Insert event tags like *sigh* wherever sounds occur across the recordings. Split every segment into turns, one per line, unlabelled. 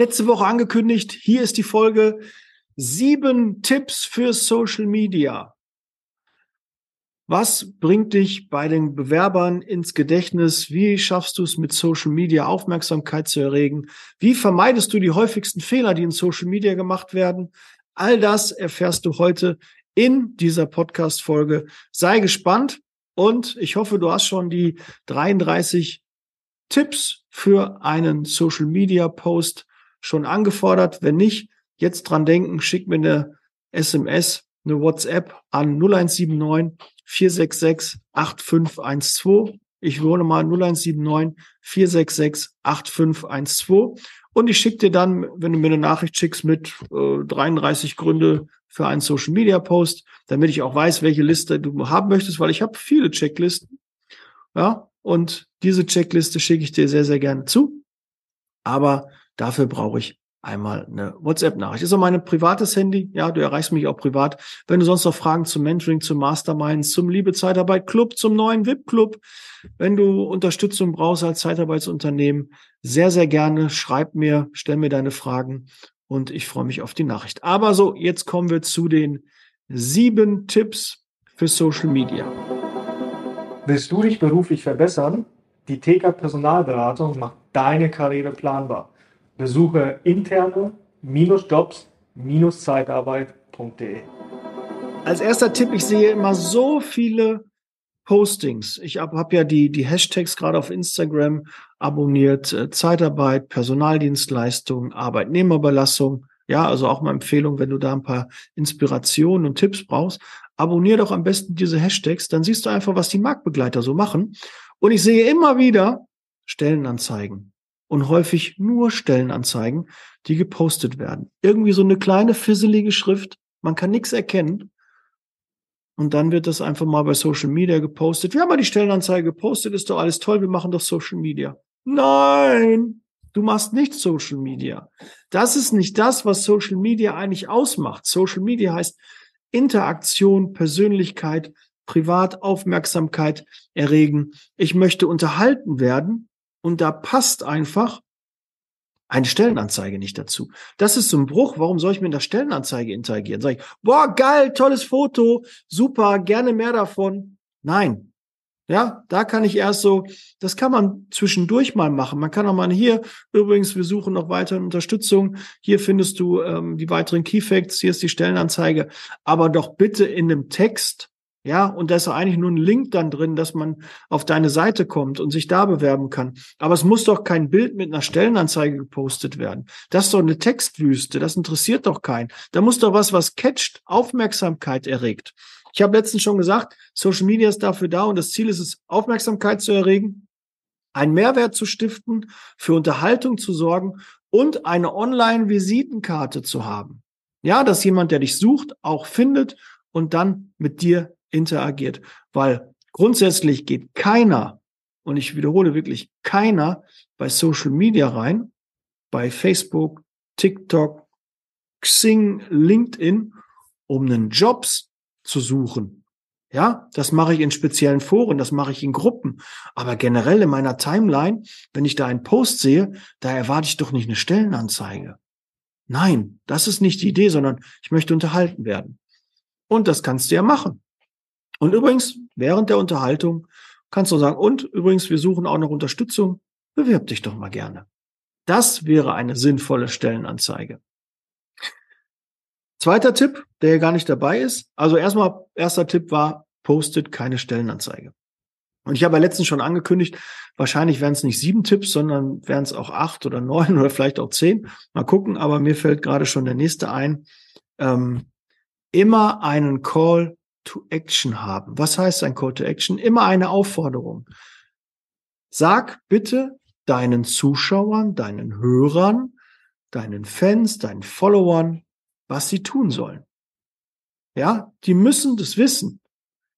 Letzte Woche angekündigt, hier ist die Folge sieben Tipps für Social Media. Was bringt dich bei den Bewerbern ins Gedächtnis? Wie schaffst du es mit Social Media Aufmerksamkeit zu erregen? Wie vermeidest du die häufigsten Fehler, die in Social Media gemacht werden? All das erfährst du heute in dieser Podcast-Folge. Sei gespannt und ich hoffe, du hast schon die 33 Tipps für einen Social Media Post schon angefordert. Wenn nicht, jetzt dran denken, schick mir eine SMS, eine WhatsApp an 0179 466 8512. Ich wohne mal 0179 466 8512. Und ich schicke dir dann, wenn du mir eine Nachricht schickst mit äh, 33 Gründe für einen Social Media Post, damit ich auch weiß, welche Liste du haben möchtest, weil ich habe viele Checklisten. Ja, und diese Checkliste schicke ich dir sehr, sehr gerne zu. Aber dafür brauche ich einmal eine WhatsApp-Nachricht. Ist auch mein privates Handy. Ja, du erreichst mich auch privat. Wenn du sonst noch Fragen zum Mentoring, zum Masterminds, zum Liebe Zeitarbeit Club, zum neuen VIP Club, wenn du Unterstützung brauchst als Zeitarbeitsunternehmen, sehr, sehr gerne schreib mir, stell mir deine Fragen und ich freue mich auf die Nachricht. Aber so, jetzt kommen wir zu den sieben Tipps für Social Media.
Willst du dich beruflich verbessern? Die TK Personalberatung macht deine Karriere planbar. Besuche interne-jobs-zeitarbeit.de.
Als erster Tipp, ich sehe immer so viele Postings. Ich habe hab ja die, die Hashtags gerade auf Instagram abonniert. Äh, Zeitarbeit, Personaldienstleistung, Arbeitnehmerbelastung. Ja, also auch mal Empfehlung, wenn du da ein paar Inspirationen und Tipps brauchst. Abonnier doch am besten diese Hashtags, dann siehst du einfach, was die Marktbegleiter so machen. Und ich sehe immer wieder Stellenanzeigen und häufig nur Stellenanzeigen, die gepostet werden. Irgendwie so eine kleine fisselige Schrift, man kann nichts erkennen. Und dann wird das einfach mal bei Social Media gepostet. Wir haben mal die Stellenanzeige gepostet, ist doch alles toll, wir machen doch Social Media. Nein, du machst nicht Social Media. Das ist nicht das, was Social Media eigentlich ausmacht. Social Media heißt Interaktion, Persönlichkeit, Privataufmerksamkeit erregen. Ich möchte unterhalten werden und da passt einfach eine Stellenanzeige nicht dazu. Das ist so ein Bruch. Warum soll ich mit einer Stellenanzeige interagieren? Sag ich, boah, geil, tolles Foto, super, gerne mehr davon. Nein. Ja, da kann ich erst so, das kann man zwischendurch mal machen. Man kann auch mal hier, übrigens, wir suchen noch weitere Unterstützung. Hier findest du ähm, die weiteren Key Facts, hier ist die Stellenanzeige. Aber doch bitte in einem Text, ja, und da ist eigentlich nur ein Link dann drin, dass man auf deine Seite kommt und sich da bewerben kann. Aber es muss doch kein Bild mit einer Stellenanzeige gepostet werden. Das ist doch eine Textwüste. Das interessiert doch keinen. Da muss doch was, was catcht, Aufmerksamkeit erregt. Ich habe letztens schon gesagt, Social Media ist dafür da und das Ziel ist es, Aufmerksamkeit zu erregen, einen Mehrwert zu stiften, für Unterhaltung zu sorgen und eine Online-Visitenkarte zu haben. Ja, dass jemand, der dich sucht, auch findet und dann mit dir interagiert. Weil grundsätzlich geht keiner, und ich wiederhole wirklich keiner, bei Social Media rein, bei Facebook, TikTok, Xing, LinkedIn, um einen Jobs zu suchen. Ja, das mache ich in speziellen Foren, das mache ich in Gruppen. Aber generell in meiner Timeline, wenn ich da einen Post sehe, da erwarte ich doch nicht eine Stellenanzeige. Nein, das ist nicht die Idee, sondern ich möchte unterhalten werden. Und das kannst du ja machen. Und übrigens, während der Unterhaltung kannst du sagen, und übrigens, wir suchen auch noch Unterstützung. Bewirb dich doch mal gerne. Das wäre eine sinnvolle Stellenanzeige. Zweiter Tipp, der hier gar nicht dabei ist. Also erstmal, erster Tipp war, postet keine Stellenanzeige. Und ich habe ja letztens schon angekündigt, wahrscheinlich wären es nicht sieben Tipps, sondern wären es auch acht oder neun *laughs* oder vielleicht auch zehn. Mal gucken, aber mir fällt gerade schon der nächste ein. Ähm, immer einen Call to Action haben. Was heißt ein Call to Action? Immer eine Aufforderung. Sag bitte deinen Zuschauern, deinen Hörern, deinen Fans, deinen Followern, was sie tun sollen. Ja, die müssen das wissen.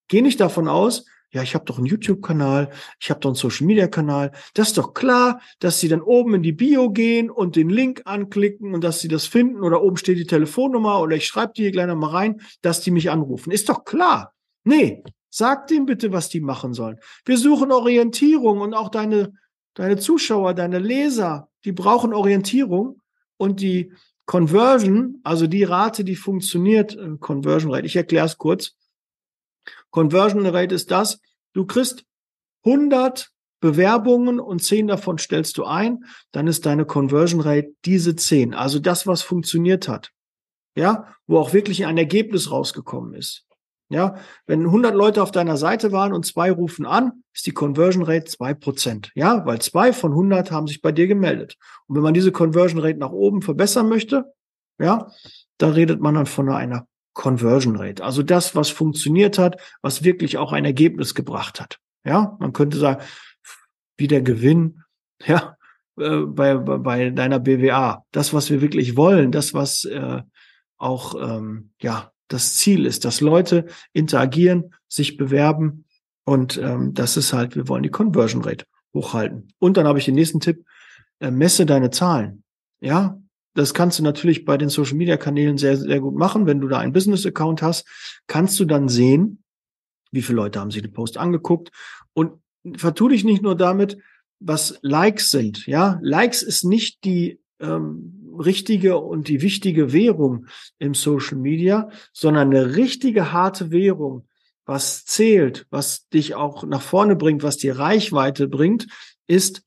Geh nicht davon aus, ja, ich habe doch einen YouTube-Kanal, ich habe doch einen Social-Media-Kanal. Das ist doch klar, dass sie dann oben in die Bio gehen und den Link anklicken und dass sie das finden oder oben steht die Telefonnummer oder ich schreibe die hier gleich nochmal rein, dass die mich anrufen. Ist doch klar. Nee, sag denen bitte, was die machen sollen. Wir suchen Orientierung und auch deine, deine Zuschauer, deine Leser, die brauchen Orientierung und die Conversion, also die Rate, die funktioniert, äh, Conversion Rate, ich erkläre es kurz. Conversion Rate ist das, du kriegst 100 Bewerbungen und 10 davon stellst du ein, dann ist deine Conversion Rate diese 10, also das, was funktioniert hat. Ja, wo auch wirklich ein Ergebnis rausgekommen ist. Ja, wenn 100 Leute auf deiner Seite waren und zwei rufen an, ist die Conversion Rate zwei Prozent. Ja, weil zwei von 100 haben sich bei dir gemeldet. Und wenn man diese Conversion Rate nach oben verbessern möchte, ja, da redet man dann von einer Conversion Rate. Also das, was funktioniert hat, was wirklich auch ein Ergebnis gebracht hat. Ja, man könnte sagen, wie der Gewinn, *laughs* ja, äh, bei, bei deiner BWA. Das, was wir wirklich wollen, das, was äh, auch, ähm, ja, das Ziel ist, dass Leute interagieren, sich bewerben und ähm, das ist halt, wir wollen die Conversion Rate hochhalten. Und dann habe ich den nächsten Tipp, äh, messe deine Zahlen. Ja, das kannst du natürlich bei den Social Media Kanälen sehr, sehr gut machen. Wenn du da einen Business Account hast, kannst du dann sehen, wie viele Leute haben sich den Post angeguckt und vertu dich nicht nur damit, was Likes sind. Ja, Likes ist nicht die ähm, richtige und die wichtige Währung im Social Media, sondern eine richtige harte Währung, was zählt, was dich auch nach vorne bringt, was dir Reichweite bringt, ist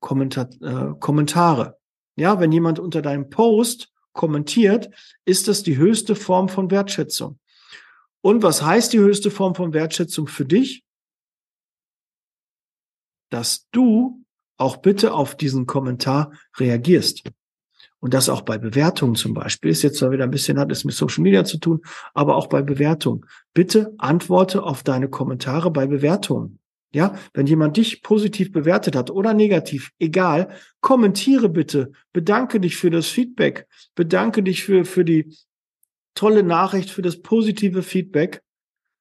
Kommentar äh, Kommentare. Ja, wenn jemand unter deinem Post kommentiert, ist das die höchste Form von Wertschätzung. Und was heißt die höchste Form von Wertschätzung für dich? Dass du auch bitte auf diesen Kommentar reagierst. Und das auch bei Bewertungen zum Beispiel. Ist jetzt zwar wieder ein bisschen hat es mit Social Media zu tun, aber auch bei Bewertungen. Bitte antworte auf deine Kommentare bei Bewertungen. Ja, wenn jemand dich positiv bewertet hat oder negativ, egal, kommentiere bitte, bedanke dich für das Feedback, bedanke dich für, für die tolle Nachricht, für das positive Feedback.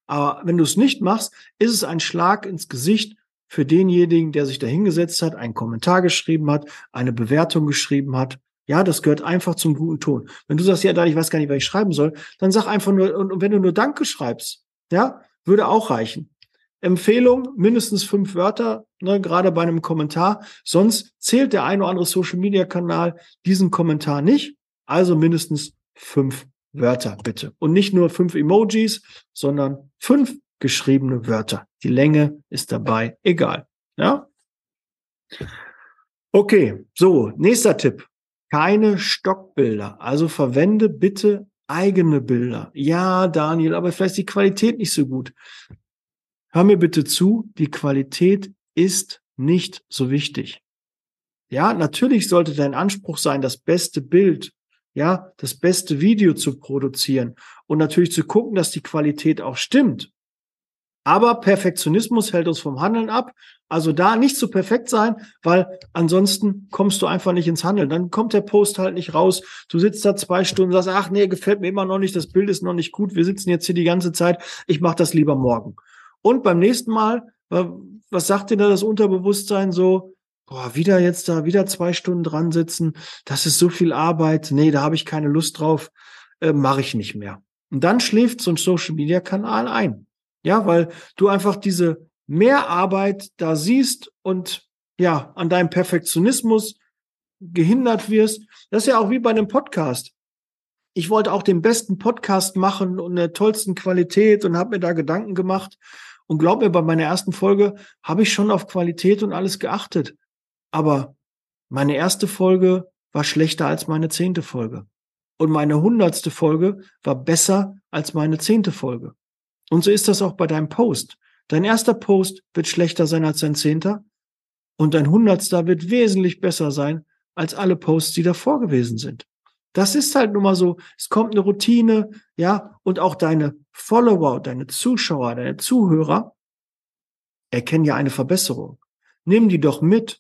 Aber wenn du es nicht machst, ist es ein Schlag ins Gesicht für denjenigen, der sich da hingesetzt hat, einen Kommentar geschrieben hat, eine Bewertung geschrieben hat ja, das gehört einfach zum guten Ton. Wenn du sagst, ja, dann ich weiß gar nicht, was ich schreiben soll, dann sag einfach nur, und wenn du nur Danke schreibst, ja, würde auch reichen. Empfehlung, mindestens fünf Wörter, ne, gerade bei einem Kommentar. Sonst zählt der ein oder andere Social Media Kanal diesen Kommentar nicht. Also mindestens fünf Wörter, bitte. Und nicht nur fünf Emojis, sondern fünf geschriebene Wörter. Die Länge ist dabei egal. Ja? Okay, so, nächster Tipp keine Stockbilder. Also verwende bitte eigene Bilder. Ja, Daniel, aber vielleicht ist die Qualität nicht so gut. Hör mir bitte zu, die Qualität ist nicht so wichtig. Ja, natürlich sollte dein Anspruch sein, das beste Bild, ja, das beste Video zu produzieren und natürlich zu gucken, dass die Qualität auch stimmt. Aber Perfektionismus hält uns vom Handeln ab. Also da nicht zu perfekt sein, weil ansonsten kommst du einfach nicht ins Handeln. Dann kommt der Post halt nicht raus. Du sitzt da zwei Stunden und sagst, ach nee, gefällt mir immer noch nicht, das Bild ist noch nicht gut. Wir sitzen jetzt hier die ganze Zeit. Ich mache das lieber morgen. Und beim nächsten Mal, was sagt dir da das Unterbewusstsein so? Boah, wieder jetzt da, wieder zwei Stunden dran sitzen. Das ist so viel Arbeit. Nee, da habe ich keine Lust drauf. Äh, mache ich nicht mehr. Und dann schläft so ein Social Media Kanal ein. Ja, weil du einfach diese Mehrarbeit da siehst und ja, an deinem Perfektionismus gehindert wirst. Das ist ja auch wie bei einem Podcast. Ich wollte auch den besten Podcast machen und der tollsten Qualität und habe mir da Gedanken gemacht. Und glaub mir, bei meiner ersten Folge habe ich schon auf Qualität und alles geachtet. Aber meine erste Folge war schlechter als meine zehnte Folge. Und meine hundertste Folge war besser als meine zehnte Folge. Und so ist das auch bei deinem Post. Dein erster Post wird schlechter sein als dein zehnter und dein hundertster wird wesentlich besser sein als alle Posts, die davor gewesen sind. Das ist halt nun mal so. Es kommt eine Routine, ja, und auch deine Follower, deine Zuschauer, deine Zuhörer erkennen ja eine Verbesserung. Nimm die doch mit.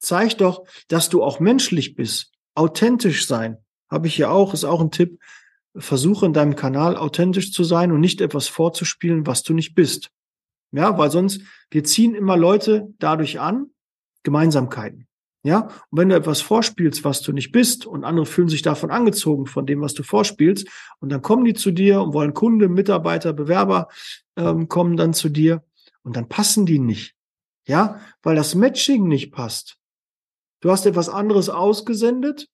Zeig doch, dass du auch menschlich bist. Authentisch sein. Habe ich ja auch, ist auch ein Tipp versuche in deinem Kanal authentisch zu sein und nicht etwas vorzuspielen, was du nicht bist. Ja, weil sonst, wir ziehen immer Leute dadurch an, Gemeinsamkeiten. Ja, und wenn du etwas vorspielst, was du nicht bist und andere fühlen sich davon angezogen von dem, was du vorspielst und dann kommen die zu dir und wollen Kunde, Mitarbeiter, Bewerber ähm, kommen dann zu dir und dann passen die nicht. Ja, weil das Matching nicht passt. Du hast etwas anderes ausgesendet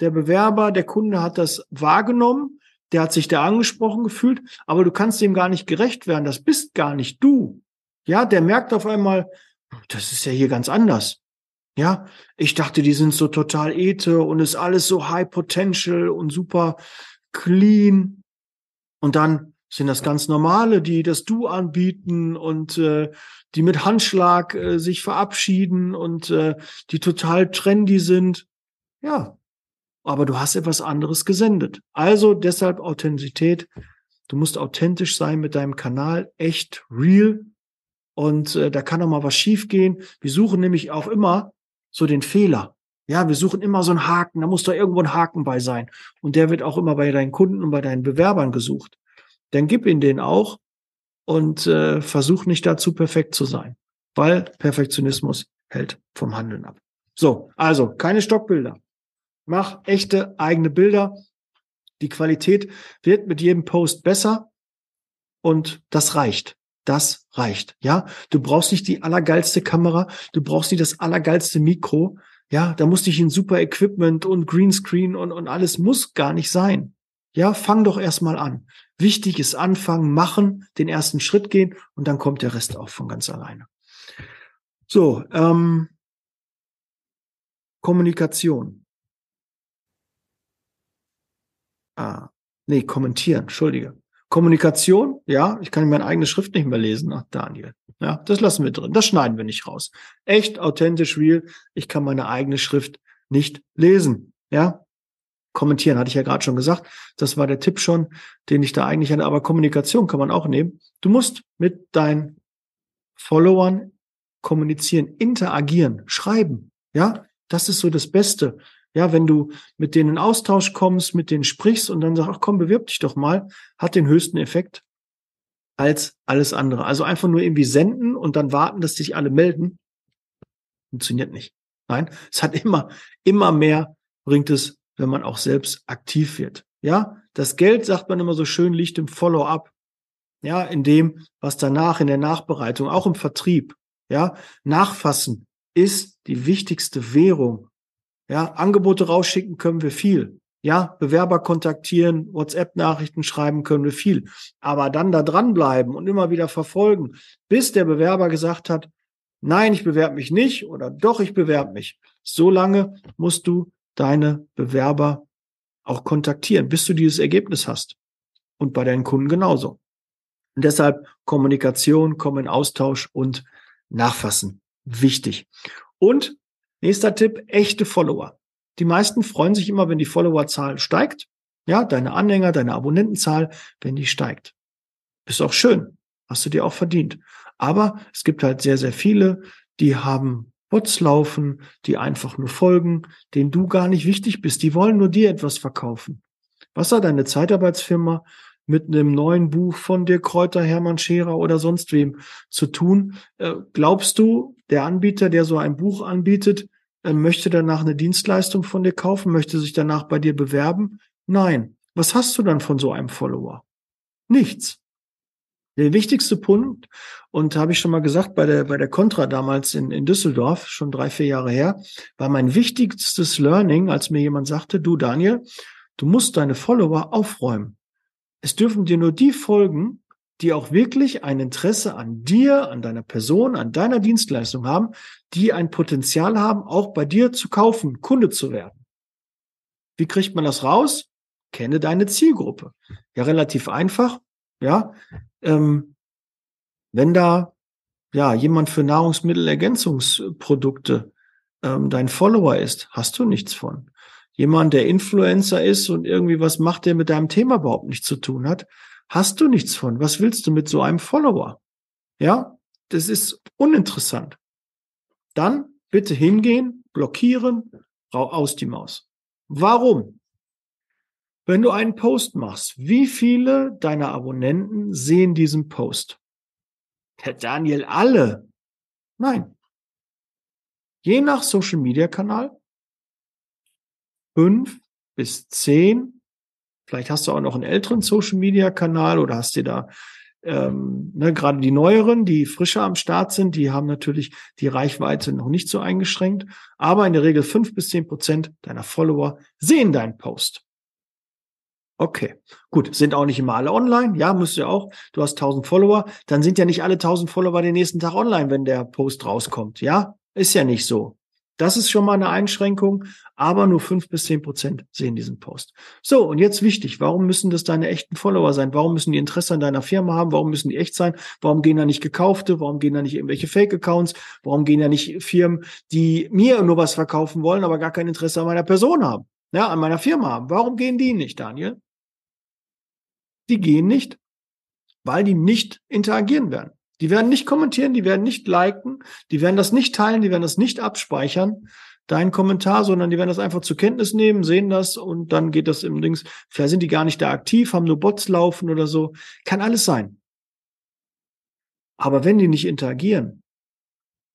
der Bewerber, der Kunde hat das wahrgenommen, der hat sich da angesprochen gefühlt, aber du kannst dem gar nicht gerecht werden. Das bist gar nicht du. Ja, der merkt auf einmal, das ist ja hier ganz anders. Ja, ich dachte, die sind so total ete und ist alles so high potential und super clean. Und dann sind das ganz normale, die das Du anbieten und äh, die mit Handschlag äh, sich verabschieden und äh, die total trendy sind. Ja, aber du hast etwas anderes gesendet. Also deshalb Authentizität. Du musst authentisch sein mit deinem Kanal, echt real. Und äh, da kann auch mal was schiefgehen. Wir suchen nämlich auch immer so den Fehler. Ja, wir suchen immer so einen Haken. Da muss doch irgendwo ein Haken bei sein. Und der wird auch immer bei deinen Kunden und bei deinen Bewerbern gesucht. Dann gib ihn den auch und äh, versuch nicht dazu perfekt zu sein, weil Perfektionismus hält vom Handeln ab. So, also keine Stockbilder. Mach echte eigene Bilder. Die Qualität wird mit jedem Post besser und das reicht. Das reicht. Ja, du brauchst nicht die allergeilste Kamera, du brauchst nicht das allergeilste Mikro. Ja, da muss nicht ein super Equipment und Greenscreen und, und alles muss gar nicht sein. Ja, fang doch erstmal an. Wichtig ist anfangen, machen, den ersten Schritt gehen und dann kommt der Rest auch von ganz alleine. So, ähm, Kommunikation. Ah, nee, kommentieren, entschuldige. Kommunikation, ja, ich kann meine eigene Schrift nicht mehr lesen, ach Daniel. Ja, das lassen wir drin, das schneiden wir nicht raus. Echt, authentisch, real, ich kann meine eigene Schrift nicht lesen. Ja, kommentieren, hatte ich ja gerade schon gesagt. Das war der Tipp schon, den ich da eigentlich hatte. Aber Kommunikation kann man auch nehmen. Du musst mit deinen Followern kommunizieren, interagieren, schreiben. Ja, das ist so das Beste. Ja, wenn du mit denen in Austausch kommst, mit denen sprichst und dann sagst, ach komm, bewirb dich doch mal, hat den höchsten Effekt als alles andere. Also einfach nur irgendwie senden und dann warten, dass sich alle melden. Funktioniert nicht. Nein, *laughs* es hat immer, immer mehr bringt es, wenn man auch selbst aktiv wird. Ja, das Geld, sagt man immer so schön, liegt im Follow-up. Ja, in dem, was danach in der Nachbereitung, auch im Vertrieb. Ja, nachfassen ist die wichtigste Währung ja, Angebote rausschicken können wir viel. Ja, Bewerber kontaktieren, WhatsApp-Nachrichten schreiben können wir viel. Aber dann da dranbleiben und immer wieder verfolgen, bis der Bewerber gesagt hat, nein, ich bewerbe mich nicht oder doch, ich bewerbe mich. So lange musst du deine Bewerber auch kontaktieren, bis du dieses Ergebnis hast. Und bei deinen Kunden genauso. Und deshalb Kommunikation, kommen in Austausch und nachfassen. Wichtig. Und Nächster Tipp, echte Follower. Die meisten freuen sich immer, wenn die Followerzahl steigt. Ja, deine Anhänger, deine Abonnentenzahl, wenn die steigt. Ist auch schön. Hast du dir auch verdient. Aber es gibt halt sehr, sehr viele, die haben Bots laufen, die einfach nur folgen, denen du gar nicht wichtig bist. Die wollen nur dir etwas verkaufen. Was hat deine Zeitarbeitsfirma mit einem neuen Buch von dir Kräuter, Hermann Scherer oder sonst wem zu tun? Äh, glaubst du, der Anbieter, der so ein Buch anbietet, möchte danach eine Dienstleistung von dir kaufen, möchte sich danach bei dir bewerben? Nein. Was hast du dann von so einem Follower? Nichts. Der wichtigste Punkt, und habe ich schon mal gesagt, bei der, bei der Contra damals in, in Düsseldorf, schon drei, vier Jahre her, war mein wichtigstes Learning, als mir jemand sagte, du Daniel, du musst deine Follower aufräumen. Es dürfen dir nur die folgen, die auch wirklich ein Interesse an dir, an deiner Person, an deiner Dienstleistung haben, die ein Potenzial haben, auch bei dir zu kaufen, Kunde zu werden. Wie kriegt man das raus? Kenne deine Zielgruppe. Ja, relativ einfach. Ja, ähm, wenn da ja jemand für Nahrungsmittelergänzungsprodukte ähm, dein Follower ist, hast du nichts von. Jemand, der Influencer ist und irgendwie was macht, der mit deinem Thema überhaupt nichts zu tun hat, hast du nichts von. Was willst du mit so einem Follower? Ja, das ist uninteressant. Dann bitte hingehen, blockieren, aus die Maus. Warum? Wenn du einen Post machst, wie viele deiner Abonnenten sehen diesen Post? Herr Daniel, alle? Nein. Je nach Social Media Kanal fünf bis zehn Vielleicht hast du auch noch einen älteren Social Media Kanal oder hast dir da ähm, ne, gerade die neueren, die frischer am Start sind, die haben natürlich die Reichweite noch nicht so eingeschränkt. Aber in der Regel fünf bis zehn Prozent deiner Follower sehen deinen Post. Okay, gut, sind auch nicht immer alle online. Ja, müsst ihr auch. Du hast 1000 Follower, dann sind ja nicht alle 1000 Follower den nächsten Tag online, wenn der Post rauskommt. Ja, ist ja nicht so. Das ist schon mal eine Einschränkung, aber nur fünf bis zehn Prozent sehen diesen Post. So, und jetzt wichtig, warum müssen das deine echten Follower sein? Warum müssen die Interesse an deiner Firma haben? Warum müssen die echt sein? Warum gehen da nicht gekaufte? Warum gehen da nicht irgendwelche Fake-Accounts? Warum gehen da nicht Firmen, die mir nur was verkaufen wollen, aber gar kein Interesse an meiner Person haben? Ja, an meiner Firma haben. Warum gehen die nicht, Daniel? Die gehen nicht, weil die nicht interagieren werden. Die werden nicht kommentieren, die werden nicht liken, die werden das nicht teilen, die werden das nicht abspeichern, dein Kommentar, sondern die werden das einfach zur Kenntnis nehmen, sehen das und dann geht das im Dings. Vielleicht sind die gar nicht da aktiv, haben nur Bots laufen oder so. Kann alles sein. Aber wenn die nicht interagieren,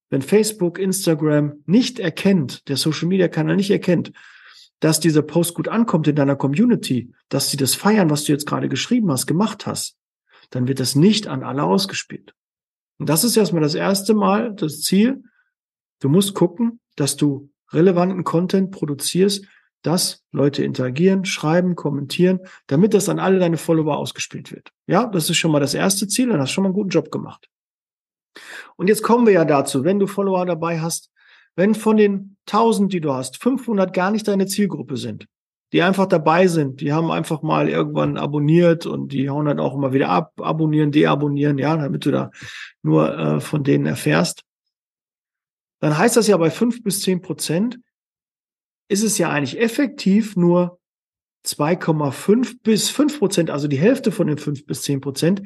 wenn Facebook, Instagram nicht erkennt, der Social Media Kanal nicht erkennt, dass dieser Post gut ankommt in deiner Community, dass sie das feiern, was du jetzt gerade geschrieben hast, gemacht hast, dann wird das nicht an alle ausgespielt. Und das ist erstmal das erste Mal das Ziel. Du musst gucken, dass du relevanten Content produzierst, dass Leute interagieren, schreiben, kommentieren, damit das an alle deine Follower ausgespielt wird. Ja, das ist schon mal das erste Ziel, dann hast du schon mal einen guten Job gemacht. Und jetzt kommen wir ja dazu, wenn du Follower dabei hast, wenn von den 1000, die du hast, 500 gar nicht deine Zielgruppe sind, die einfach dabei sind, die haben einfach mal irgendwann abonniert und die hauen dann auch immer wieder ab, abonnieren, deabonnieren, ja, damit du da nur äh, von denen erfährst. Dann heißt das ja bei fünf bis zehn Prozent ist es ja eigentlich effektiv nur 2,5 bis 5 Prozent, also die Hälfte von den 5 bis 10 Prozent,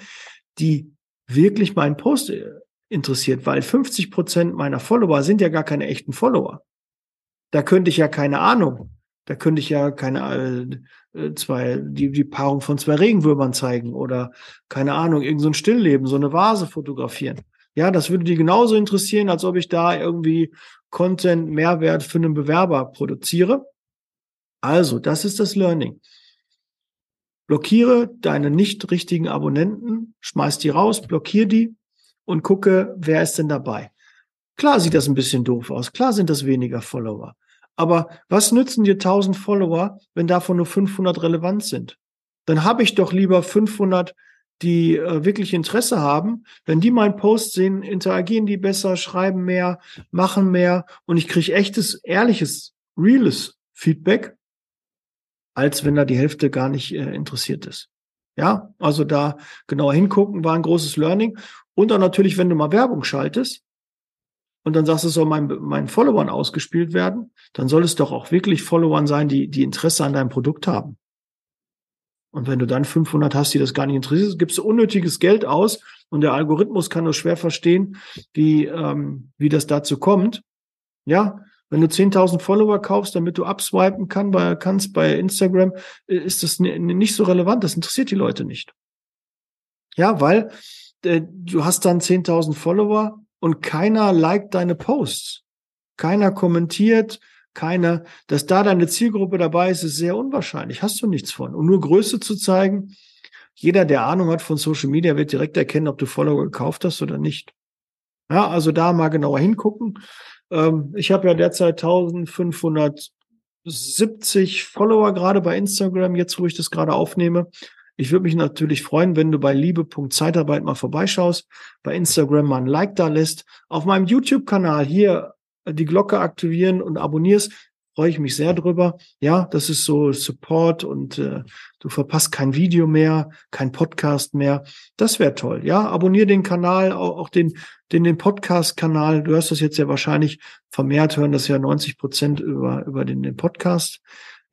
die wirklich meinen Post äh, interessiert, weil 50 Prozent meiner Follower sind ja gar keine echten Follower. Da könnte ich ja keine Ahnung. Da könnte ich ja keine äh, zwei, die, die Paarung von zwei Regenwürmern zeigen oder keine Ahnung, irgend so Stillleben, so eine Vase fotografieren. Ja, das würde die genauso interessieren, als ob ich da irgendwie Content, Mehrwert für einen Bewerber produziere. Also, das ist das Learning. Blockiere deine nicht richtigen Abonnenten, schmeiß die raus, blockier die und gucke, wer ist denn dabei. Klar sieht das ein bisschen doof aus. Klar sind das weniger Follower. Aber was nützen dir 1000 Follower, wenn davon nur 500 relevant sind? Dann habe ich doch lieber 500, die äh, wirklich Interesse haben. Wenn die meinen Post sehen, interagieren die besser, schreiben mehr, machen mehr und ich kriege echtes, ehrliches, reales Feedback, als wenn da die Hälfte gar nicht äh, interessiert ist. Ja, also da genauer hingucken war ein großes Learning. Und dann natürlich, wenn du mal Werbung schaltest, und dann sagst du, es soll meinen, meinen Followern ausgespielt werden, dann soll es doch auch wirklich Followern sein, die, die Interesse an deinem Produkt haben. Und wenn du dann 500 hast, die das gar nicht interessiert, gibst du unnötiges Geld aus und der Algorithmus kann nur schwer verstehen, wie, ähm, wie das dazu kommt. Ja, wenn du 10.000 Follower kaufst, damit du abswipen kann, bei, kannst bei Instagram, äh, ist das nicht so relevant. Das interessiert die Leute nicht. Ja, weil äh, du hast dann 10.000 Follower und keiner liked deine Posts. Keiner kommentiert, keiner, dass da deine Zielgruppe dabei ist, ist sehr unwahrscheinlich. Hast du nichts von. Und nur Größe zu zeigen, jeder, der Ahnung hat von Social Media, wird direkt erkennen, ob du Follower gekauft hast oder nicht. Ja, also da mal genauer hingucken. Ähm, ich habe ja derzeit 1570 Follower gerade bei Instagram, jetzt wo ich das gerade aufnehme. Ich würde mich natürlich freuen, wenn du bei liebe.zeitarbeit mal vorbeischaust, bei Instagram mal ein Like da lässt, auf meinem YouTube-Kanal hier die Glocke aktivieren und abonnierst, freue ich mich sehr drüber. Ja, das ist so Support und äh, du verpasst kein Video mehr, kein Podcast mehr. Das wäre toll. Ja, abonniere den Kanal, auch, auch den, den, den Podcast-Kanal. Du hörst das jetzt ja wahrscheinlich vermehrt hören, das ja 90 Prozent über, über den, den Podcast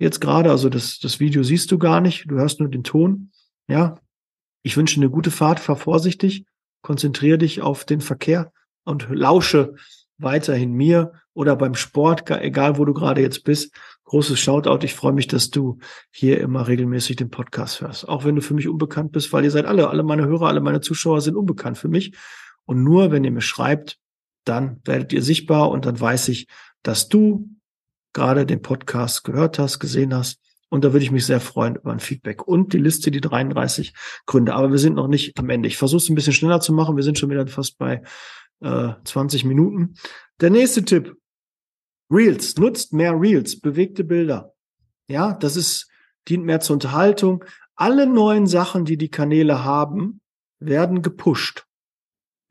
jetzt gerade. Also das, das Video siehst du gar nicht, du hörst nur den Ton. Ja, ich wünsche eine gute Fahrt, fahr vorsichtig, konzentriere dich auf den Verkehr und lausche weiterhin mir oder beim Sport, egal wo du gerade jetzt bist. Großes Shoutout. Ich freue mich, dass du hier immer regelmäßig den Podcast hörst. Auch wenn du für mich unbekannt bist, weil ihr seid alle, alle meine Hörer, alle meine Zuschauer sind unbekannt für mich. Und nur wenn ihr mir schreibt, dann werdet ihr sichtbar und dann weiß ich, dass du gerade den Podcast gehört hast, gesehen hast Und da würde ich mich sehr freuen über ein Feedback. Und die Liste, die 33 Gründe. Aber wir sind noch nicht am Ende. Ich versuche es ein bisschen schneller zu machen. Wir sind schon wieder fast bei äh, 20 Minuten. Der nächste Tipp. Reels. Nutzt mehr Reels. Bewegte Bilder. Ja, das ist, dient mehr zur Unterhaltung. Alle neuen Sachen, die die Kanäle haben, werden gepusht.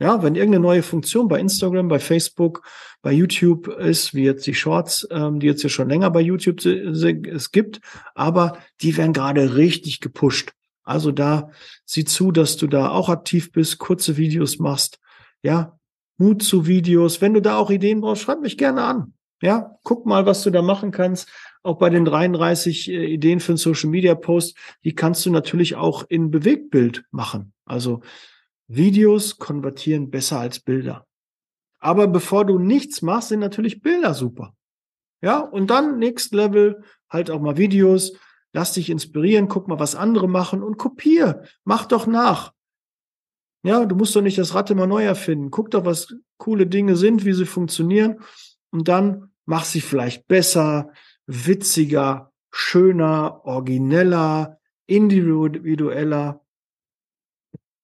Ja, wenn irgendeine neue Funktion bei Instagram, bei Facebook, bei YouTube ist, wie jetzt die Shorts, ähm, die jetzt ja schon länger bei YouTube es gibt, aber die werden gerade richtig gepusht. Also da sieh zu, dass du da auch aktiv bist, kurze Videos machst. Ja, Mut zu Videos. Wenn du da auch Ideen brauchst, schreib mich gerne an. Ja, guck mal, was du da machen kannst. Auch bei den 33 äh, Ideen für einen Social Media Post, die kannst du natürlich auch in Bewegtbild machen. Also Videos konvertieren besser als Bilder. Aber bevor du nichts machst, sind natürlich Bilder super. Ja, und dann Next Level, halt auch mal Videos, lass dich inspirieren, guck mal, was andere machen und kopier, mach doch nach. Ja, du musst doch nicht das Rad immer neu erfinden. Guck doch, was coole Dinge sind, wie sie funktionieren und dann mach sie vielleicht besser, witziger, schöner, origineller, individueller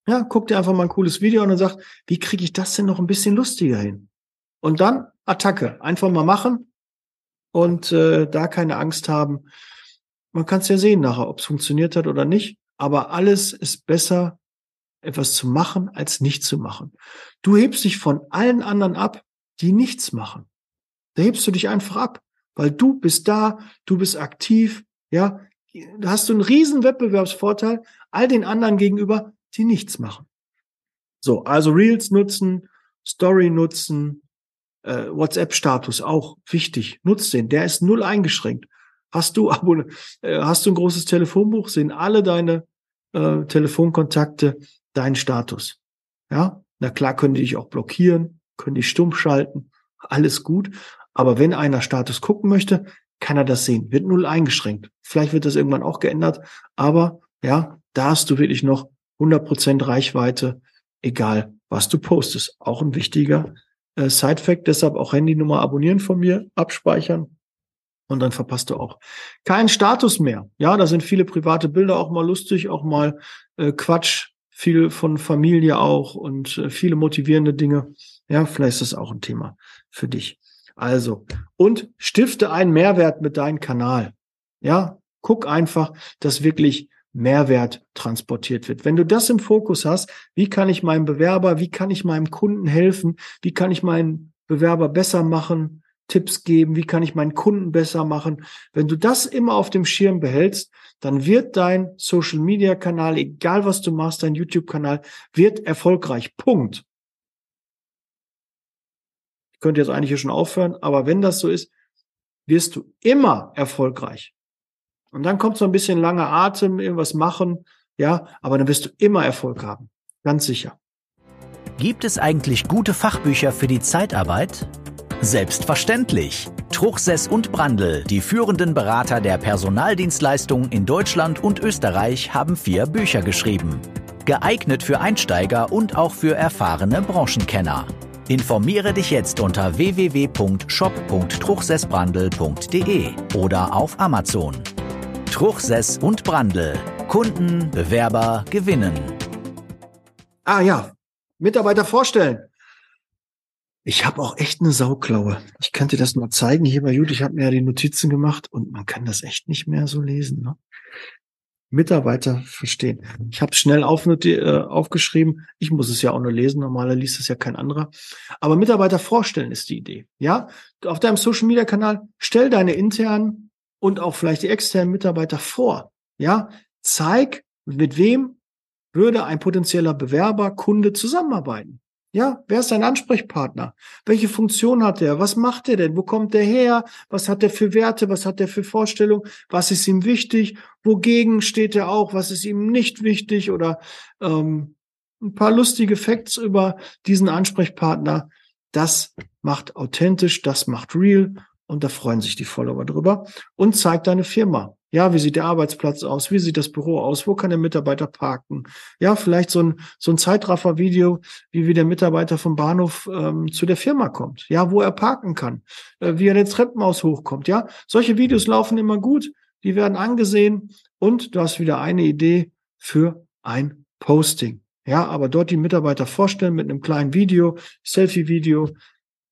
ja, guck dir einfach mal ein cooles Video an und sag, wie kriege ich das denn noch ein bisschen lustiger hin? Und dann Attacke. Einfach mal machen und äh, da keine Angst haben. Man kann es ja sehen nachher, ob es funktioniert hat oder nicht. Aber alles ist besser, etwas zu machen, als nicht zu machen. Du hebst dich von allen anderen ab, die nichts machen. Da hebst du dich einfach ab, weil du bist da, du bist aktiv, ja. Da hast du einen riesen Wettbewerbsvorteil all den anderen gegenüber, die nichts machen. So, also Reels nutzen, Story nutzen, äh, WhatsApp-Status auch wichtig. Nutz den, der ist null eingeschränkt. Hast du, äh, hast du ein großes Telefonbuch, sehen alle deine äh, Telefonkontakte deinen Status. Ja, na klar können die dich auch blockieren, können dich stumm schalten, alles gut. Aber wenn einer Status gucken möchte, kann er das sehen. Wird null eingeschränkt. Vielleicht wird das irgendwann auch geändert, aber ja, da hast du wirklich noch 100% Reichweite, egal was du postest. Auch ein wichtiger äh, Side-Fact, deshalb auch Handynummer abonnieren von mir, abspeichern und dann verpasst du auch keinen Status mehr. Ja, da sind viele private Bilder auch mal lustig, auch mal äh, Quatsch, viel von Familie auch und äh, viele motivierende Dinge. Ja, vielleicht ist das auch ein Thema für dich. Also, und stifte einen Mehrwert mit deinem Kanal. Ja, guck einfach, dass wirklich Mehrwert transportiert wird. Wenn du das im Fokus hast, wie kann ich meinem Bewerber, wie kann ich meinem Kunden helfen, wie kann ich meinen Bewerber besser machen, Tipps geben, wie kann ich meinen Kunden besser machen. Wenn du das immer auf dem Schirm behältst, dann wird dein Social Media Kanal, egal was du machst, dein YouTube Kanal, wird erfolgreich. Punkt. Ich könnte jetzt eigentlich hier schon aufhören, aber wenn das so ist, wirst du immer erfolgreich. Und dann kommt so ein bisschen langer Atem, irgendwas machen, ja, aber dann wirst du immer Erfolg haben. Ganz sicher.
Gibt es eigentlich gute Fachbücher für die Zeitarbeit? Selbstverständlich. Truchsess und Brandl, die führenden Berater der Personaldienstleistung in Deutschland und Österreich, haben vier Bücher geschrieben. Geeignet für Einsteiger und auch für erfahrene Branchenkenner. Informiere dich jetzt unter www.shop.truchsessbrandl.de oder auf Amazon. Truchsess und Brandl. Kunden, Bewerber gewinnen.
Ah ja, Mitarbeiter vorstellen. Ich habe auch echt eine Sauklaue. Ich könnte das mal zeigen hier bei YouTube. Ich habe mir ja die Notizen gemacht und man kann das echt nicht mehr so lesen. Ne? Mitarbeiter verstehen. Ich habe schnell auf, äh, aufgeschrieben. Ich muss es ja auch nur lesen. Normaler liest es ja kein anderer. Aber Mitarbeiter vorstellen ist die Idee. Ja, auf deinem Social Media Kanal stell deine internen und auch vielleicht die externen Mitarbeiter vor. Ja, zeig, mit wem würde ein potenzieller Bewerber, Kunde zusammenarbeiten. Ja, wer ist dein Ansprechpartner? Welche Funktion hat er? Was macht er denn? Wo kommt er her? Was hat er für Werte? Was hat er für Vorstellungen? Was ist ihm wichtig? Wogegen steht er auch? Was ist ihm nicht wichtig? Oder ähm, ein paar lustige Facts über diesen Ansprechpartner. Das macht authentisch, das macht real und da freuen sich die Follower drüber und zeig deine Firma. Ja, wie sieht der Arbeitsplatz aus? Wie sieht das Büro aus? Wo kann der Mitarbeiter parken? Ja, vielleicht so ein, so ein Zeitraffer-Video, wie wie der Mitarbeiter vom Bahnhof ähm, zu der Firma kommt. Ja, wo er parken kann, äh, wie er den Treppenhaus hochkommt. Ja, solche Videos laufen immer gut. die werden angesehen und du hast wieder eine Idee für ein Posting. Ja, aber dort die Mitarbeiter vorstellen mit einem kleinen Video, Selfie-Video,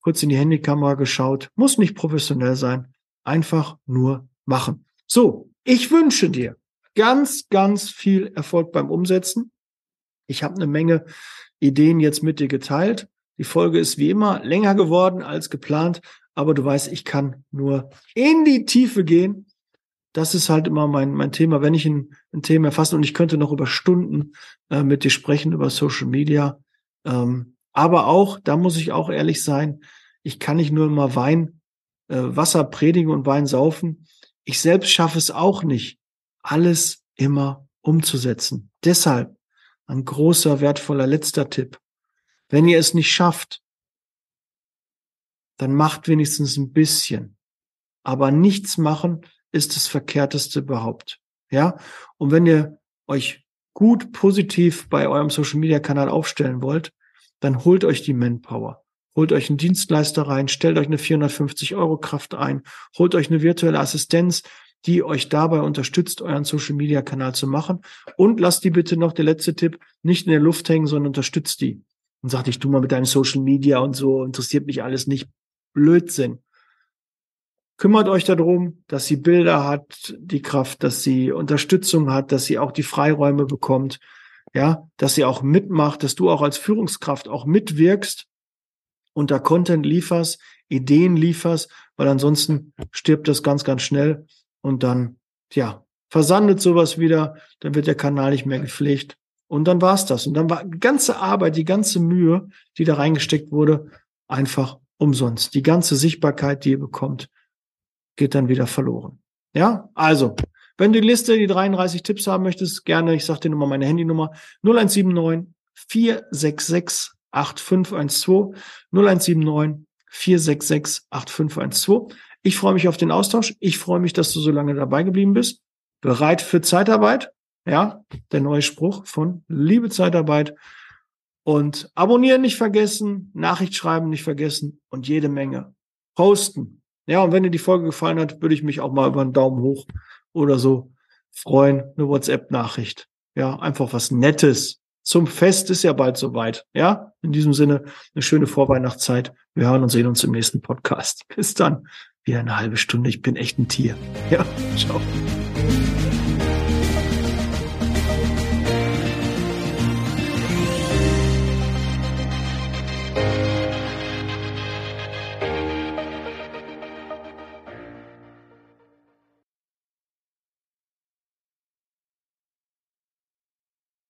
kurz in die Handykamera geschaut, muss nicht professionell sein, einfach nur machen. So, ich wünsche dir ganz, ganz viel Erfolg beim Umsetzen. Ich habe eine Menge Ideen jetzt mit dir geteilt. Die Folge ist wie immer länger geworden als geplant, aber du weißt, ich kann nur in die Tiefe gehen. Das ist halt immer mein, mein Thema, wenn ich ein, ein Thema erfasse und ich könnte noch über Stunden äh, mit dir sprechen über Social Media. Ähm, aber auch, da muss ich auch ehrlich sein, ich kann nicht nur immer Wein, äh, Wasser predigen und Wein saufen. Ich selbst schaffe es auch nicht, alles immer umzusetzen. Deshalb ein großer, wertvoller letzter Tipp. Wenn ihr es nicht schafft, dann macht wenigstens ein bisschen. Aber nichts machen ist das Verkehrteste überhaupt. Ja? Und wenn ihr euch gut positiv bei eurem Social Media Kanal aufstellen wollt, dann holt euch die Manpower. Holt euch einen Dienstleister rein, stellt euch eine 450 Euro Kraft ein, holt euch eine virtuelle Assistenz, die euch dabei unterstützt, euren Social Media Kanal zu machen. Und lasst die bitte noch, der letzte Tipp, nicht in der Luft hängen, sondern unterstützt die. Und sagt, ich tu mal mit deinem Social Media und so, interessiert mich alles nicht. Blödsinn. Kümmert euch darum, dass sie Bilder hat, die Kraft, dass sie Unterstützung hat, dass sie auch die Freiräume bekommt, ja, dass sie auch mitmacht, dass du auch als Führungskraft auch mitwirkst und da Content lieferst, Ideen lieferst, weil ansonsten stirbt das ganz, ganz schnell und dann, ja, versandet sowas wieder, dann wird der Kanal nicht mehr gepflegt und dann war's das. Und dann war die ganze Arbeit, die ganze Mühe, die da reingesteckt wurde, einfach umsonst. Die ganze Sichtbarkeit, die ihr bekommt, geht dann wieder verloren. Ja, also, wenn du die Liste, die 33 Tipps haben möchtest, gerne, ich sage dir nochmal meine Handynummer, 0179 466 8512, 0179 466 8512. Ich freue mich auf den Austausch. Ich freue mich, dass du so lange dabei geblieben bist. Bereit für Zeitarbeit. Ja, der neue Spruch von Liebe Zeitarbeit. Und abonnieren nicht vergessen, Nachricht schreiben nicht vergessen und jede Menge posten. Ja, und wenn dir die Folge gefallen hat, würde ich mich auch mal über einen Daumen hoch oder so freuen. Eine WhatsApp-Nachricht. Ja, einfach was Nettes. Zum Fest ist ja bald soweit. Ja, in diesem Sinne eine schöne Vorweihnachtszeit. Wir hören und sehen uns im nächsten Podcast. Bis dann wieder eine halbe Stunde. Ich bin echt ein Tier. Ja, ciao.